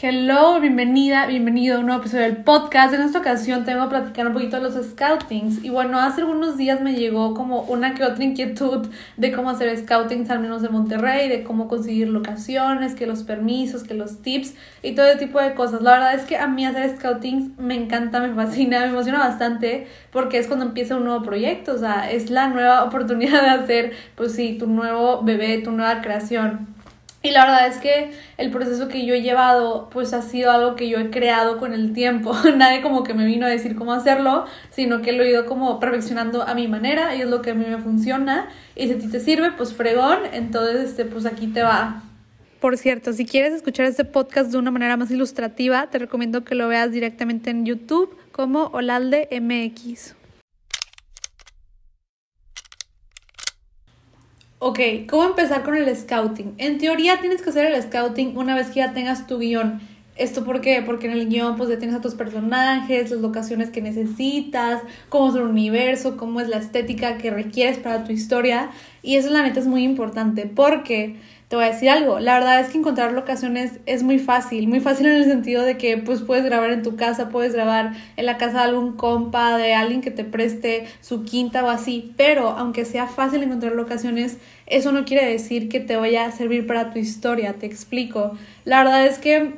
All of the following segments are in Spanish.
Hello, bienvenida, bienvenido a un nuevo episodio del podcast. En esta ocasión tengo a platicar un poquito de los scoutings. Y bueno, hace algunos días me llegó como una que otra inquietud de cómo hacer scoutings, al menos de Monterrey, de cómo conseguir locaciones, que los permisos, que los tips y todo ese tipo de cosas. La verdad es que a mí hacer scoutings me encanta, me fascina, me emociona bastante porque es cuando empieza un nuevo proyecto. O sea, es la nueva oportunidad de hacer, pues sí, tu nuevo bebé, tu nueva creación. Y la verdad es que el proceso que yo he llevado pues ha sido algo que yo he creado con el tiempo. Nadie como que me vino a decir cómo hacerlo, sino que lo he ido como perfeccionando a mi manera y es lo que a mí me funciona. Y si a ti te sirve, pues fregón, entonces este, pues aquí te va. Por cierto, si quieres escuchar este podcast de una manera más ilustrativa, te recomiendo que lo veas directamente en YouTube como Olalde MX. Ok, ¿cómo empezar con el scouting? En teoría tienes que hacer el scouting una vez que ya tengas tu guion. ¿Esto por qué? Porque en el guion pues ya tienes a tus personajes, las locaciones que necesitas, cómo es el universo, cómo es la estética que requieres para tu historia. Y eso la neta es muy importante porque te voy a decir algo, la verdad es que encontrar locaciones es muy fácil, muy fácil en el sentido de que pues puedes grabar en tu casa, puedes grabar en la casa de algún compa, de alguien que te preste su quinta o así, pero aunque sea fácil encontrar locaciones, eso no quiere decir que te vaya a servir para tu historia, te explico. La verdad es que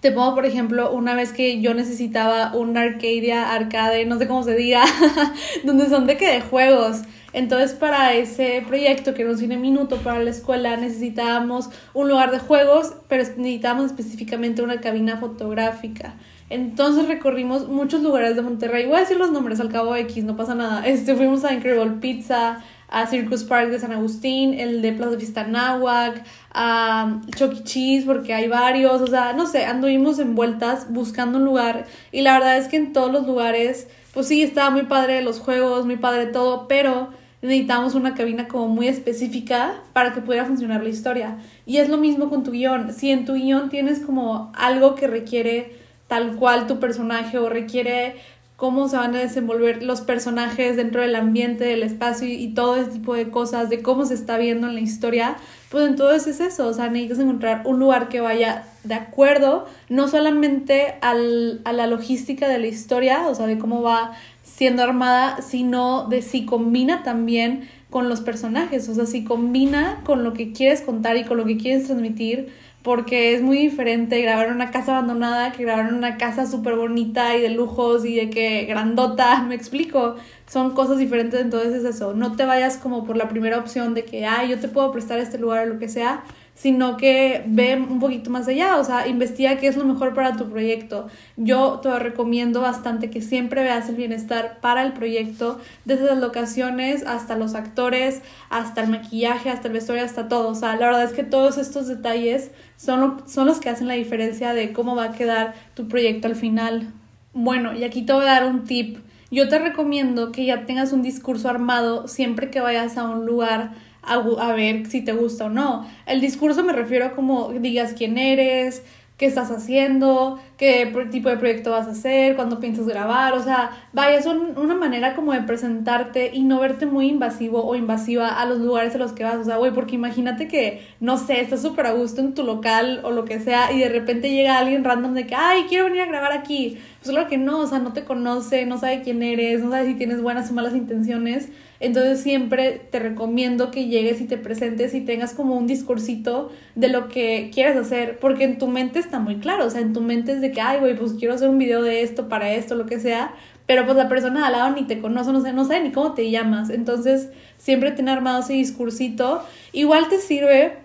te pongo, por ejemplo, una vez que yo necesitaba un Arcadia arcade, no sé cómo se diga, donde son de que de juegos. Entonces, para ese proyecto, que era un cine minuto para la escuela, necesitábamos un lugar de juegos, pero necesitábamos específicamente una cabina fotográfica. Entonces recorrimos muchos lugares de Monterrey. Voy a decir los nombres al cabo X, no pasa nada. Este, fuimos a Incredible Pizza, a Circus Park de San Agustín, el de Plaza Fiesta Náhuac, a Chucky e. Cheese, porque hay varios. O sea, no sé, anduvimos en vueltas buscando un lugar. Y la verdad es que en todos los lugares, pues sí, estaba muy padre los juegos, muy padre todo, pero necesitamos una cabina como muy específica para que pudiera funcionar la historia. Y es lo mismo con tu guion. Si en tu guion tienes como algo que requiere tal cual tu personaje o requiere cómo se van a desenvolver los personajes dentro del ambiente, del espacio y, todo ese tipo de cosas, de cómo se está viendo en la historia, pues entonces es eso, o sea, necesitas encontrar un lugar que vaya de acuerdo, no solamente al, a la logística de la historia, o sea, de cómo va siendo armada, sino de si combina también con los personajes, o sea, si combina con lo que quieres contar y con lo que quieres transmitir, porque es muy diferente grabar una casa abandonada que grabar una casa súper bonita y de lujos y de que grandota, me explico, son cosas diferentes, entonces es eso, no te vayas como por la primera opción de que, ay, yo te puedo prestar este lugar o lo que sea, sino que ve un poquito más allá, o sea, investiga qué es lo mejor para tu proyecto. Yo te recomiendo bastante que siempre veas el bienestar para el proyecto, desde las locaciones hasta los actores, hasta el maquillaje, hasta el vestuario, hasta todo. O sea, la verdad es que todos estos detalles son, son los que hacen la diferencia de cómo va a quedar tu proyecto al final. Bueno, y aquí te voy a dar un tip. Yo te recomiendo que ya tengas un discurso armado siempre que vayas a un lugar a, ver si te gusta o no. El discurso me refiero a como digas quién eres, qué estás haciendo, qué tipo de proyecto vas a hacer, cuándo piensas grabar, o sea, vaya, es una manera como de presentarte y no verte muy invasivo o invasiva a los lugares a los que vas, o sea, güey, porque imagínate que, no sé, estás súper a gusto en tu local o lo que sea y de repente llega alguien random de que, ay, quiero venir a grabar aquí, pues claro que no, o sea, no te conoce, no sabe quién eres, no sabe si tienes buenas o malas intenciones, entonces siempre te recomiendo que llegues y te presentes y tengas como un discursito de lo que quieres hacer, porque en tu mente está muy claro, o sea, en tu mente es de que, ay, güey, pues quiero hacer un video de esto, para esto, lo que sea, pero pues la persona de al lado ni te conoce, no sé, no sabe ni cómo te llamas. Entonces, siempre tener armado ese discursito. Igual te sirve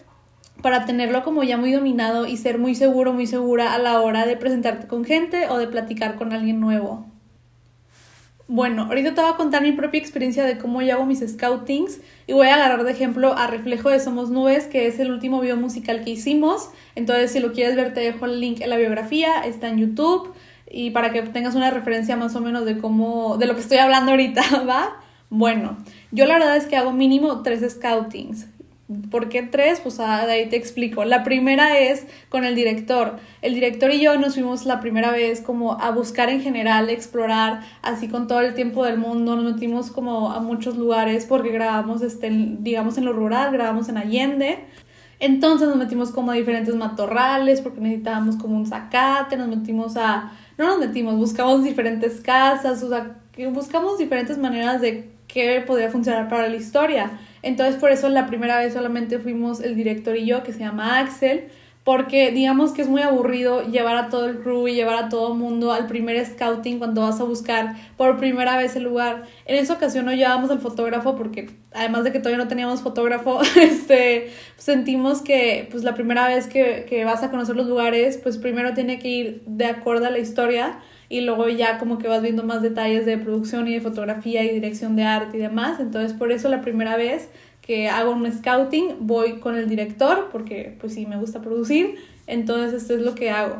para tenerlo como ya muy dominado y ser muy seguro, muy segura a la hora de presentarte con gente o de platicar con alguien nuevo. Bueno, ahorita te voy a contar mi propia experiencia de cómo yo hago mis scoutings y voy a agarrar de ejemplo a Reflejo de Somos Nubes, que es el último video musical que hicimos. Entonces, si lo quieres ver, te dejo el link en la biografía, está en YouTube y para que tengas una referencia más o menos de cómo, de lo que estoy hablando ahorita, ¿va? Bueno, yo la verdad es que hago mínimo tres scoutings. ¿Por qué tres? Pues ah, ahí te explico. La primera es con el director. El director y yo nos fuimos la primera vez como a buscar en general, explorar, así con todo el tiempo del mundo. Nos metimos como a muchos lugares porque grabamos, este, digamos, en lo rural, grabamos en Allende. Entonces nos metimos como a diferentes matorrales porque necesitábamos como un zacate, nos metimos a... No nos metimos, buscamos diferentes casas, o sea, buscamos diferentes maneras de qué podría funcionar para la historia. Entonces por eso la primera vez solamente fuimos el director y yo, que se llama Axel, porque digamos que es muy aburrido llevar a todo el crew y llevar a todo el mundo al primer scouting cuando vas a buscar por primera vez el lugar. En esa ocasión no llevábamos al fotógrafo porque además de que todavía no teníamos fotógrafo, este, sentimos que pues la primera vez que, que vas a conocer los lugares, pues primero tiene que ir de acuerdo a la historia y luego ya como que vas viendo más detalles de producción y de fotografía y dirección de arte y demás. Entonces por eso la primera vez que hago un scouting, voy con el director, porque pues sí, me gusta producir, entonces esto es lo que hago.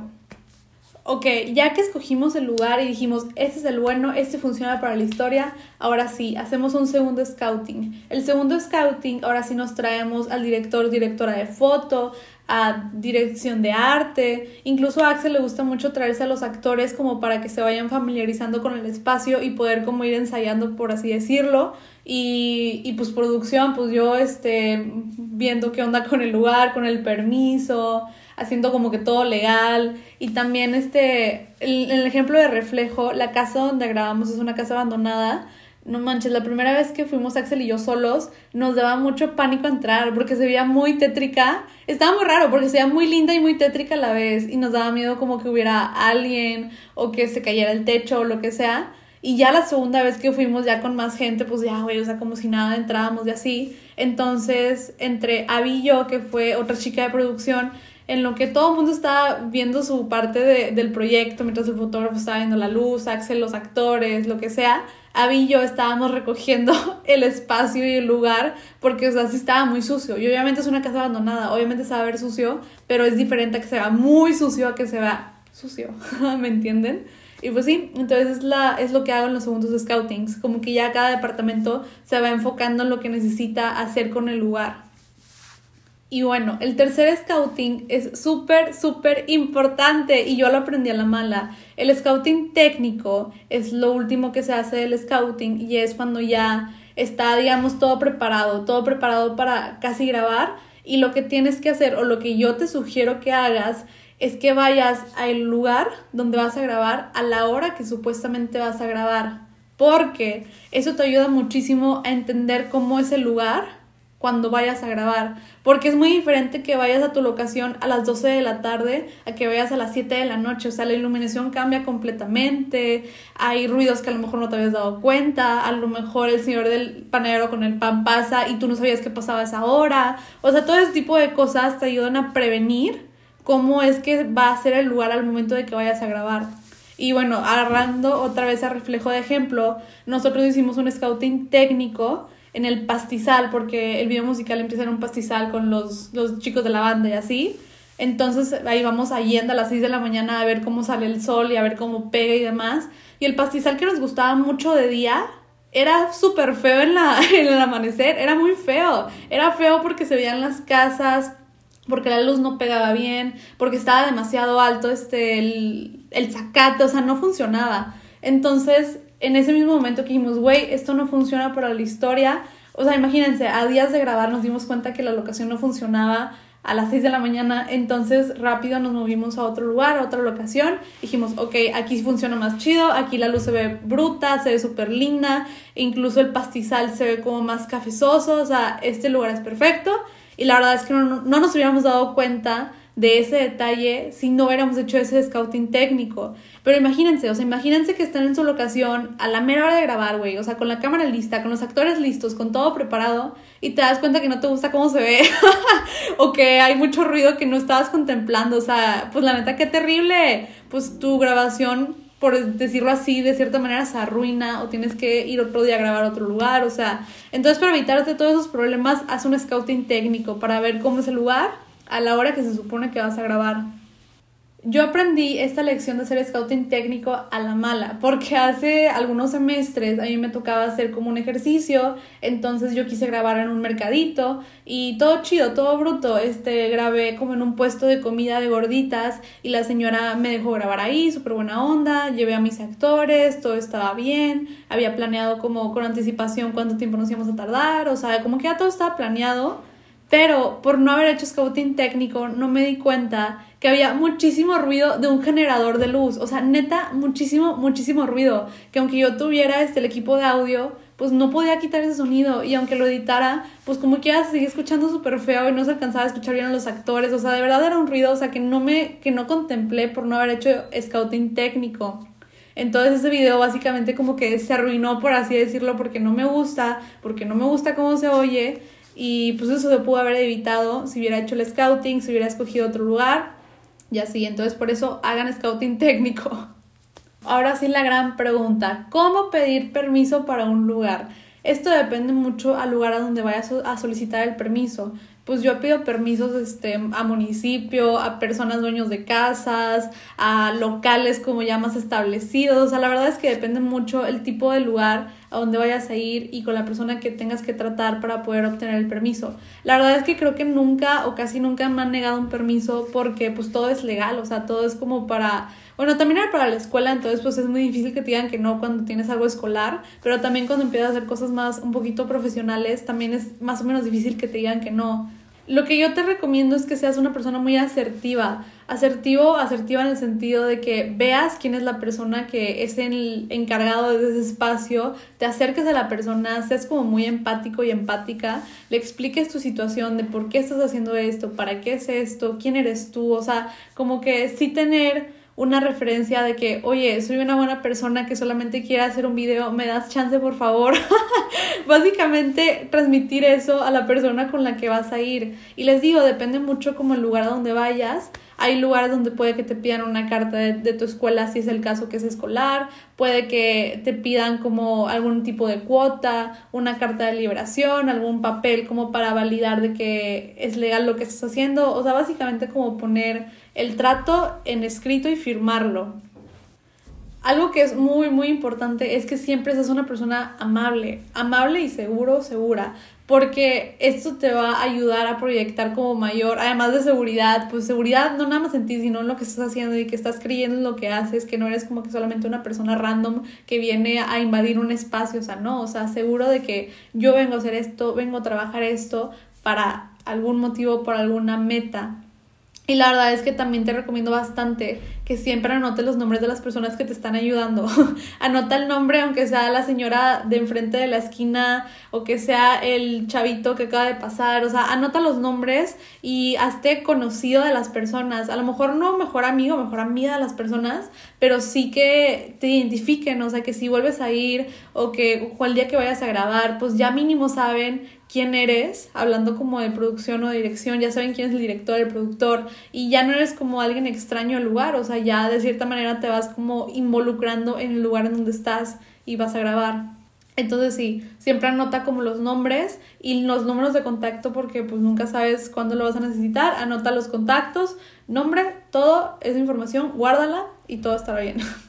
Ok, ya que escogimos el lugar y dijimos, este es el bueno, este funciona para la historia, ahora sí, hacemos un segundo scouting. El segundo scouting, ahora sí nos traemos al director, directora de foto, a dirección de arte. Incluso a Axel le gusta mucho traerse a los actores como para que se vayan familiarizando con el espacio y poder como ir ensayando, por así decirlo. Y, y pues producción, pues yo este, viendo qué onda con el lugar, con el permiso, haciendo como que todo legal. Y también este, el, el ejemplo de reflejo, la casa donde grabamos es una casa abandonada no manches, la primera vez que fuimos Axel y yo solos, nos daba mucho pánico entrar porque se veía muy tétrica. Estaba muy raro porque se veía muy linda y muy tétrica a la vez y nos daba miedo como que hubiera alguien o que se cayera el techo o lo que sea. Y ya la segunda vez que fuimos ya con más gente, pues ya, güey, o sea, como si nada entrábamos y así. Entonces, entre Abby y yo, que fue otra chica de producción, en lo que todo el mundo estaba viendo su parte de, del proyecto, mientras el fotógrafo estaba viendo la luz, Axel, los actores, lo que sea, Abby y yo estábamos recogiendo el espacio y el lugar porque, o sea, sí estaba muy sucio. Y obviamente es una casa abandonada, obviamente se va a ver sucio, pero es diferente a que se vea muy sucio a que se vea sucio, ¿me entienden? Y pues sí, entonces es, la, es lo que hago en los segundos scoutings, como que ya cada departamento se va enfocando en lo que necesita hacer con el lugar. Y bueno, el tercer scouting es súper, súper importante y yo lo aprendí a la mala. El scouting técnico es lo último que se hace del scouting y es cuando ya está, digamos, todo preparado, todo preparado para casi grabar y lo que tienes que hacer o lo que yo te sugiero que hagas es que vayas al lugar donde vas a grabar a la hora que supuestamente vas a grabar porque eso te ayuda muchísimo a entender cómo es el lugar cuando vayas a grabar, porque es muy diferente que vayas a tu locación a las 12 de la tarde a que vayas a las 7 de la noche, o sea, la iluminación cambia completamente, hay ruidos que a lo mejor no te habías dado cuenta, a lo mejor el señor del panadero con el pan pasa y tú no sabías que pasaba esa hora, o sea, todo ese tipo de cosas te ayudan a prevenir cómo es que va a ser el lugar al momento de que vayas a grabar. Y bueno, agarrando otra vez a reflejo de ejemplo, nosotros hicimos un scouting técnico en el pastizal, porque el video musical empieza en un pastizal con los, los chicos de la banda y así. Entonces ahí vamos yendo a las 6 de la mañana a ver cómo sale el sol y a ver cómo pega y demás. Y el pastizal que nos gustaba mucho de día era súper feo en, la, en el amanecer, era muy feo. Era feo porque se veían las casas, porque la luz no pegaba bien, porque estaba demasiado alto este, el, el zacate, o sea, no funcionaba. Entonces en ese mismo momento que dijimos, güey, esto no funciona para la historia. O sea, imagínense, a días de grabar nos dimos cuenta que la locación no funcionaba a las 6 de la mañana, entonces rápido nos movimos a otro lugar, a otra locación. Dijimos, ok, aquí funciona más chido, aquí la luz se ve bruta, se ve súper linda, incluso el pastizal se ve como más cafezoso, o sea, este lugar es perfecto. Y la verdad es que no, no nos hubiéramos dado cuenta de ese detalle si no hubiéramos hecho ese scouting técnico. Pero imagínense, o sea, imagínense que están en su locación a la mera hora de grabar, güey, o sea, con la cámara lista, con los actores listos, con todo preparado, y te das cuenta que no te gusta cómo se ve, o que hay mucho ruido que no estabas contemplando, o sea, pues la neta, qué terrible, pues tu grabación, por decirlo así, de cierta manera se arruina, o tienes que ir otro día a grabar a otro lugar, o sea, entonces para evitarte todos esos problemas, haz un scouting técnico para ver cómo es el lugar a la hora que se supone que vas a grabar. Yo aprendí esta lección de hacer scouting técnico a la mala, porque hace algunos semestres a mí me tocaba hacer como un ejercicio, entonces yo quise grabar en un mercadito y todo chido, todo bruto, este grabé como en un puesto de comida de gorditas y la señora me dejó grabar ahí, súper buena onda, llevé a mis actores, todo estaba bien, había planeado como con anticipación cuánto tiempo nos íbamos a tardar, o sea, como que ya todo estaba planeado Pero por no haber hecho scouting técnico, no me di cuenta que había muchísimo ruido de un generador de luz. O sea, neta, muchísimo, muchísimo ruido. Que aunque yo tuviera este, el equipo de audio, pues no podía quitar ese sonido. Y aunque lo editara, pues como quiera se seguía escuchando súper feo y no se alcanzaba a escuchar bien a los actores. O sea, de verdad era un ruido, o sea, que no me, que no contemplé por no haber hecho scouting técnico. Entonces ese video básicamente como que se arruinó, por así decirlo, porque no me gusta, porque no me gusta cómo se oye y pues eso se pudo haber evitado si hubiera hecho el scouting, si hubiera escogido otro lugar y así. Entonces por eso hagan scouting técnico. Ahora sí la gran pregunta, ¿cómo pedir permiso para un lugar? Esto depende mucho al lugar a donde vayas a solicitar el permiso pues yo pido permisos este, a municipio, a personas dueños de casas, a locales como ya más establecidos. O sea, la verdad es que depende mucho el tipo de lugar a donde vayas a ir y con la persona que tengas que tratar para poder obtener el permiso. La verdad es que creo que nunca o casi nunca me han negado un permiso porque pues todo es legal, o sea, todo es como para bueno, también era para la escuela, entonces pues es muy difícil que te digan que no cuando tienes algo escolar, pero también cuando empiezas a hacer cosas más un poquito profesionales, también es más o menos difícil que te digan que no. Lo que yo te recomiendo es que seas una persona muy asertiva. Asertivo, asertiva en el sentido de que veas quién es la persona que es el encargado de ese espacio, te acerques a la persona, seas como muy empático y empática, le expliques tu situación de por qué estás haciendo esto, para qué es esto, quién eres tú, o sea, como que sí tener una referencia de que, oye, soy una buena persona que solamente quiere hacer un video, ¿me das chance por favor? Básicamente transmitir eso a la persona con la que vas a ir. Y les digo, depende mucho como el lugar a donde vayas. Hay lugares donde puede que te pidan una carta de, tu escuela si es el caso que es escolar, puede que te pidan como algún tipo de cuota, una carta de liberación, algún papel como para validar de que es legal lo que estás haciendo, o sea, básicamente como poner el trato en escrito y firmarlo. Algo que es muy, muy importante es que siempre seas una persona amable, amable y seguro, segura, porque esto te va a ayudar a proyectar como mayor, además de seguridad, pues seguridad no nada más en ti, sino en lo que estás haciendo y que estás creyendo en lo que haces, que no eres como que solamente una persona random que viene a invadir un espacio, o sea, no, o sea, seguro de que yo vengo a hacer esto, vengo a trabajar esto para algún motivo, por alguna meta. Y la verdad es que también te recomiendo bastante que siempre anote los nombres de las personas que te están ayudando. Anota el nombre, aunque sea la señora de enfrente de la esquina o que sea el chavito que acaba de pasar. O sea, anota los nombres y hazte conocido de las personas. A lo mejor no mejor amigo, mejor amiga de las personas, pero sí que te identifiquen. O sea, que si vuelves a ir o que cual día que vayas a grabar, pues ya mínimo saben quién eres, hablando como de producción o de dirección, ya saben quién es el director, el productor, y ya no eres como alguien extraño al lugar, o sea, ya de cierta manera te vas como involucrando en el lugar en donde estás y vas a grabar. Entonces sí, siempre anota como los nombres y los números de contacto porque pues nunca sabes cuándo lo vas a necesitar. Anota los contactos, nombre, todo esa información, guárdala y todo estará bien.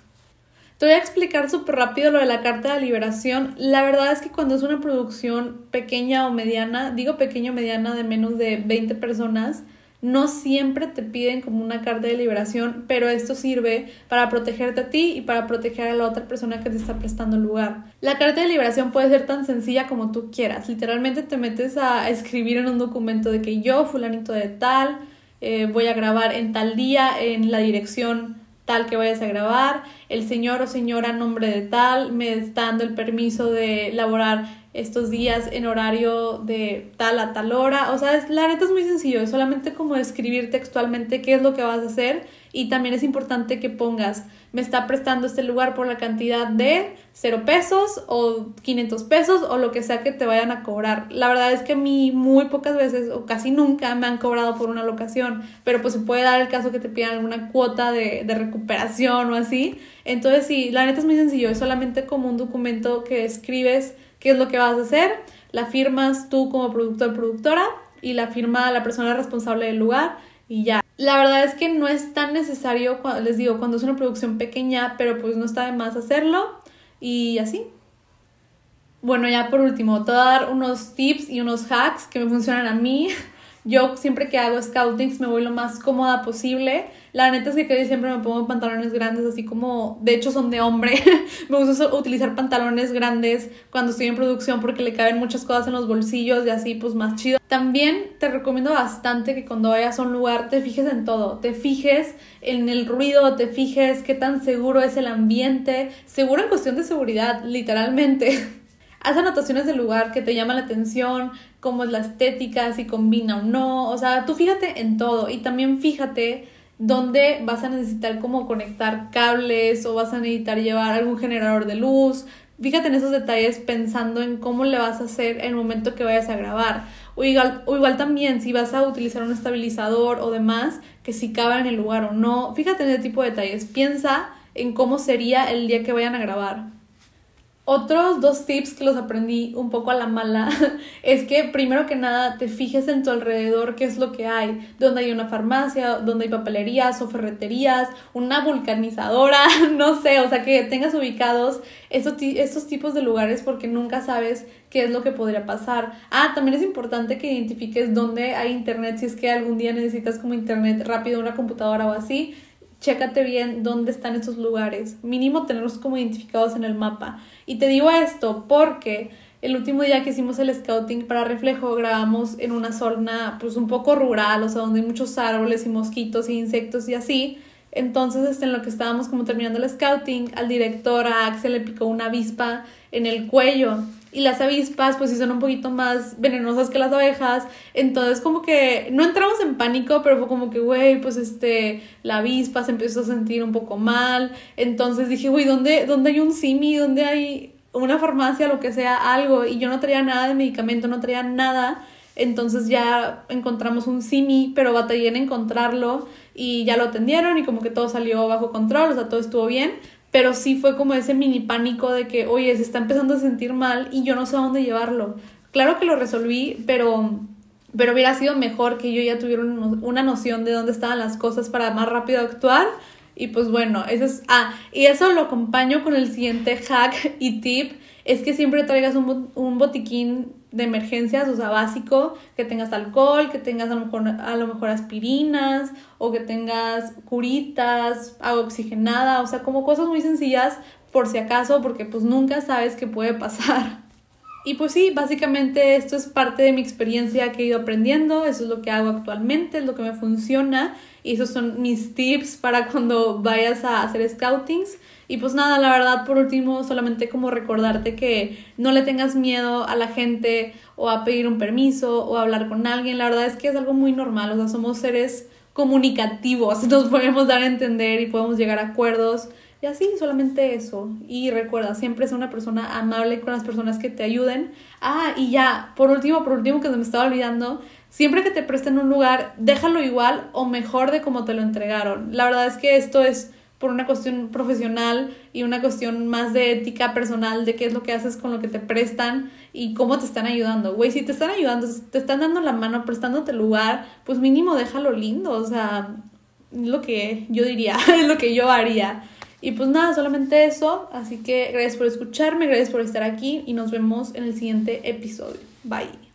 Te voy a explicar súper rápido lo de la carta de liberación. La verdad es que cuando es una producción pequeña o mediana, digo pequeña o mediana de menos de 20 personas, no siempre te piden como una carta de liberación, pero esto sirve para protegerte a ti y para proteger a la otra persona que te está prestando lugar. La carta de liberación puede ser tan sencilla como tú quieras. Literalmente te metes a escribir en un documento de que yo, fulanito de tal, eh, voy a grabar en tal día en la dirección tal que vayas a grabar, el señor o señora nombre de tal me está dando el permiso de laborar estos días en horario de tal a tal hora. O sea, es, la neta es muy sencillo, es solamente como escribir textualmente qué es lo que vas a hacer y también es importante que pongas, me está prestando este lugar por la cantidad de 0 pesos o 500 pesos o lo que sea que te vayan a cobrar. La verdad es que a mí muy pocas veces o casi nunca me han cobrado por una locación, pero pues se puede dar el caso que te pidan alguna cuota de, de recuperación o así. Entonces sí, la neta es muy sencillo, es solamente como un documento que escribes qué es lo que vas a hacer, la firmas tú como productor productora y la firma la persona responsable del lugar y ya. La verdad es que no es tan necesario, les digo, cuando es una producción pequeña, pero pues no está de más hacerlo y así. Bueno, ya por último, te voy a dar unos tips y unos hacks que me funcionan a mí. Yo siempre que hago scoutings me voy lo más cómoda posible. La neta es que casi siempre me pongo pantalones grandes, así como, de hecho son de hombre. me gusta utilizar pantalones grandes cuando estoy en producción porque le caben muchas cosas en los bolsillos y así pues más chido. También te recomiendo bastante que cuando vayas a un lugar te fijes en todo, te fijes en el ruido, te fijes qué tan seguro es el ambiente, seguro en cuestión de seguridad, literalmente. Haz anotaciones del lugar que te llama la atención, cómo es la estética, si combina o no. O sea, tú fíjate en todo y también fíjate dónde vas a necesitar como conectar cables o vas a necesitar llevar algún generador de luz. Fíjate en esos detalles pensando en cómo le vas a hacer el momento que vayas a grabar. O igual, o igual también si vas a utilizar un estabilizador o demás, que si cabe en el lugar o no. Fíjate en ese tipo de detalles. Piensa en cómo sería el día que vayan a grabar. Otros dos tips que los aprendí un poco a la mala es que primero que nada te fijes en tu alrededor qué es lo que hay, donde hay una farmacia, donde hay papelerías o ferreterías, una vulcanizadora, no sé, o sea que tengas ubicados estos, estos tipos de lugares porque nunca sabes qué es lo que podría pasar. Ah, también es importante que identifiques dónde hay internet si es que algún día necesitas como internet rápido, una computadora o así chécate bien dónde están esos lugares, mínimo tenerlos como identificados en el mapa. Y te digo esto porque el último día que hicimos el scouting para reflejo grabamos en una zona pues un poco rural, o sea, donde hay muchos árboles y mosquitos y insectos y así. Entonces, este, en lo que estábamos como terminando el scouting, al director, a Axel, le picó una avispa en el cuello y las avispas pues sí son un poquito más venenosas que las abejas, entonces como que no entramos en pánico, pero fue como que, güey, pues este, la avispa se empezó a sentir un poco mal, entonces dije, güey, ¿dónde, ¿dónde hay un simi? ¿Dónde hay una farmacia, lo que sea, algo? Y yo no traía nada de medicamento, no traía nada, entonces ya encontramos un simi, pero batallé en encontrarlo y ya lo atendieron y como que todo salió bajo control, o sea, todo estuvo bien, pero sí fue como ese mini pánico de que, oye, se está empezando a sentir mal y yo no sé a dónde llevarlo. Claro que lo resolví, pero, pero hubiera sido mejor que yo ya tuviera una noción de dónde estaban las cosas para más rápido actuar. Y pues bueno, eso es... Ah, y eso lo acompaño con el siguiente hack y tip, es que siempre traigas un, un botiquín de emergencias, o sea, básico, que tengas alcohol, que tengas a lo mejor, a lo mejor aspirinas o que tengas curitas, agua oxigenada, o sea, como cosas muy sencillas por si acaso, porque pues nunca sabes qué puede pasar. Y pues sí, básicamente esto es parte de mi experiencia que he ido aprendiendo, eso es lo que hago actualmente, es lo que me funciona y esos son mis tips para cuando vayas a hacer scoutings. Y pues nada, la verdad, por último, solamente como recordarte que no le tengas miedo a la gente o a pedir un permiso o a hablar con alguien. La verdad es que es algo muy normal, o sea, somos seres comunicativos, nos podemos dar a entender y podemos llegar a acuerdos. Y así, solamente eso. Y recuerda, siempre ser una persona amable con las personas que te ayuden. Ah, y ya, por último, por último, que se me estaba olvidando, siempre que te presten un lugar, déjalo igual o mejor de como te lo entregaron. La verdad es que esto es por una cuestión profesional y una cuestión más de ética personal de qué es lo que haces con lo que te prestan y cómo te están ayudando. Güey, si te están ayudando, te están dando la mano, prestándote lugar, pues mínimo déjalo lindo, o sea, es lo que yo diría, es lo que yo haría. Y pues nada, solamente eso, así que gracias por escucharme, gracias por estar aquí y nos vemos en el siguiente episodio. Bye.